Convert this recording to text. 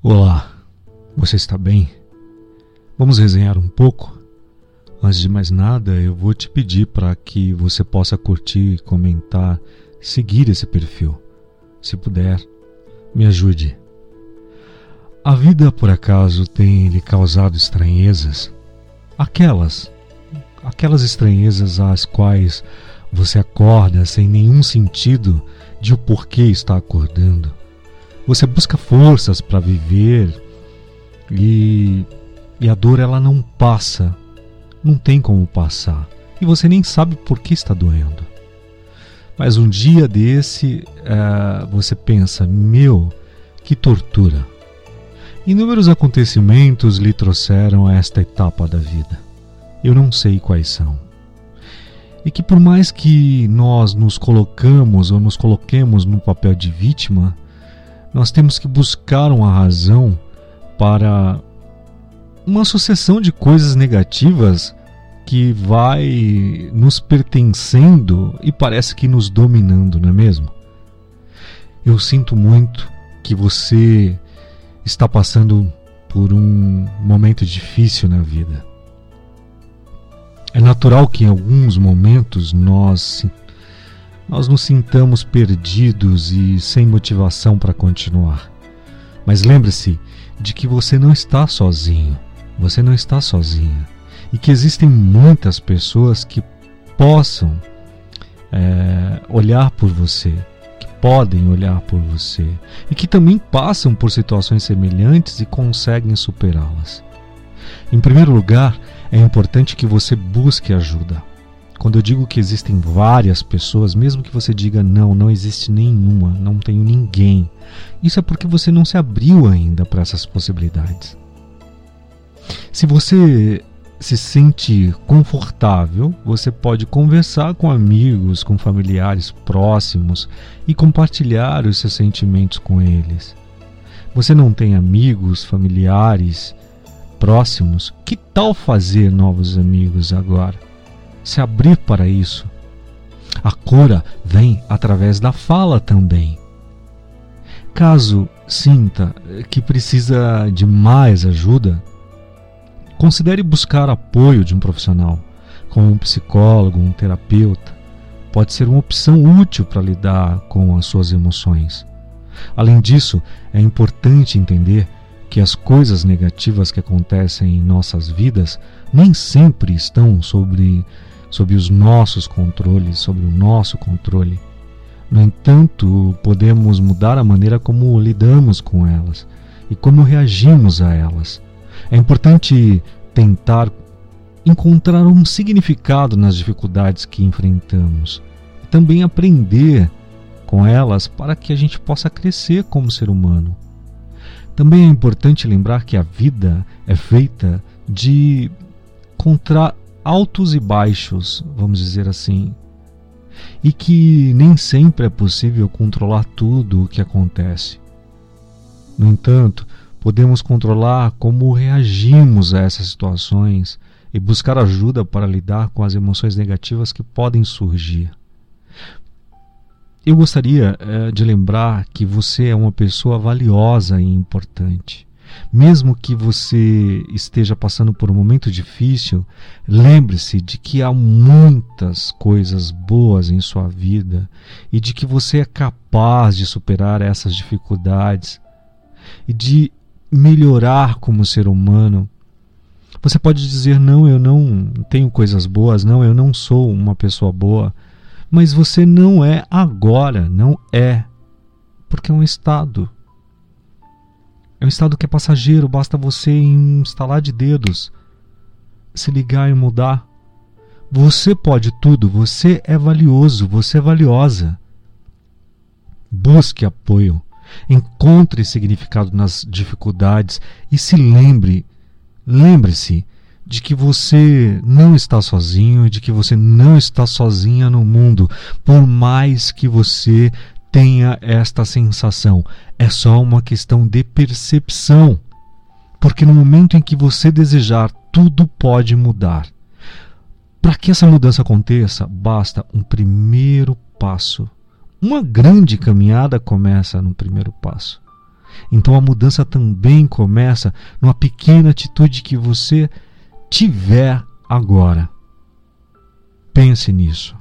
Olá, você está bem? Vamos resenhar um pouco? Antes de mais nada, eu vou te pedir para que você possa curtir, comentar, seguir esse perfil. Se puder, me ajude. A vida, por acaso, tem lhe causado estranhezas? Aquelas, aquelas estranhezas às quais você acorda sem nenhum sentido de o porquê está acordando você busca forças para viver e, e a dor ela não passa, não tem como passar e você nem sabe por que está doendo. Mas um dia desse uh, você pensa: meu, que tortura. Inúmeros acontecimentos lhe trouxeram a esta etapa da vida. Eu não sei quais são. E que por mais que nós nos colocamos ou nos coloquemos no papel de vítima, nós temos que buscar uma razão para uma sucessão de coisas negativas que vai nos pertencendo e parece que nos dominando, não é mesmo? Eu sinto muito que você está passando por um momento difícil na vida. É natural que em alguns momentos nós nós nos sintamos perdidos e sem motivação para continuar. Mas lembre-se de que você não está sozinho, você não está sozinha e que existem muitas pessoas que possam é, olhar por você, que podem olhar por você e que também passam por situações semelhantes e conseguem superá-las. Em primeiro lugar, é importante que você busque ajuda. Quando eu digo que existem várias pessoas, mesmo que você diga não, não existe nenhuma, não tenho ninguém, isso é porque você não se abriu ainda para essas possibilidades. Se você se sente confortável, você pode conversar com amigos, com familiares próximos e compartilhar os seus sentimentos com eles. Você não tem amigos, familiares próximos? Que tal fazer novos amigos agora? Se abrir para isso. A cura vem através da fala também. Caso sinta que precisa de mais ajuda, considere buscar apoio de um profissional, como um psicólogo, um terapeuta. Pode ser uma opção útil para lidar com as suas emoções. Além disso, é importante entender que as coisas negativas que acontecem em nossas vidas nem sempre estão sobre sob os nossos controles, sobre o nosso controle. No entanto, podemos mudar a maneira como lidamos com elas e como reagimos a elas. É importante tentar encontrar um significado nas dificuldades que enfrentamos e também aprender com elas para que a gente possa crescer como ser humano. Também é importante lembrar que a vida é feita de contra altos e baixos, vamos dizer assim, e que nem sempre é possível controlar tudo o que acontece. No entanto, podemos controlar como reagimos a essas situações e buscar ajuda para lidar com as emoções negativas que podem surgir. Eu gostaria eh, de lembrar que você é uma pessoa valiosa e importante. Mesmo que você esteja passando por um momento difícil, lembre-se de que há muitas coisas boas em sua vida e de que você é capaz de superar essas dificuldades e de melhorar como ser humano. Você pode dizer: não, eu não tenho coisas boas, não, eu não sou uma pessoa boa. Mas você não é agora, não é. Porque é um estado. É um estado que é passageiro, basta você instalar de dedos, se ligar e mudar. Você pode tudo, você é valioso, você é valiosa. Busque apoio, encontre significado nas dificuldades e se lembre, lembre-se de que você não está sozinho, de que você não está sozinha no mundo, por mais que você tenha esta sensação. É só uma questão de percepção. Porque no momento em que você desejar, tudo pode mudar. Para que essa mudança aconteça, basta um primeiro passo. Uma grande caminhada começa no primeiro passo. Então a mudança também começa numa pequena atitude que você tiver agora. Pense nisso.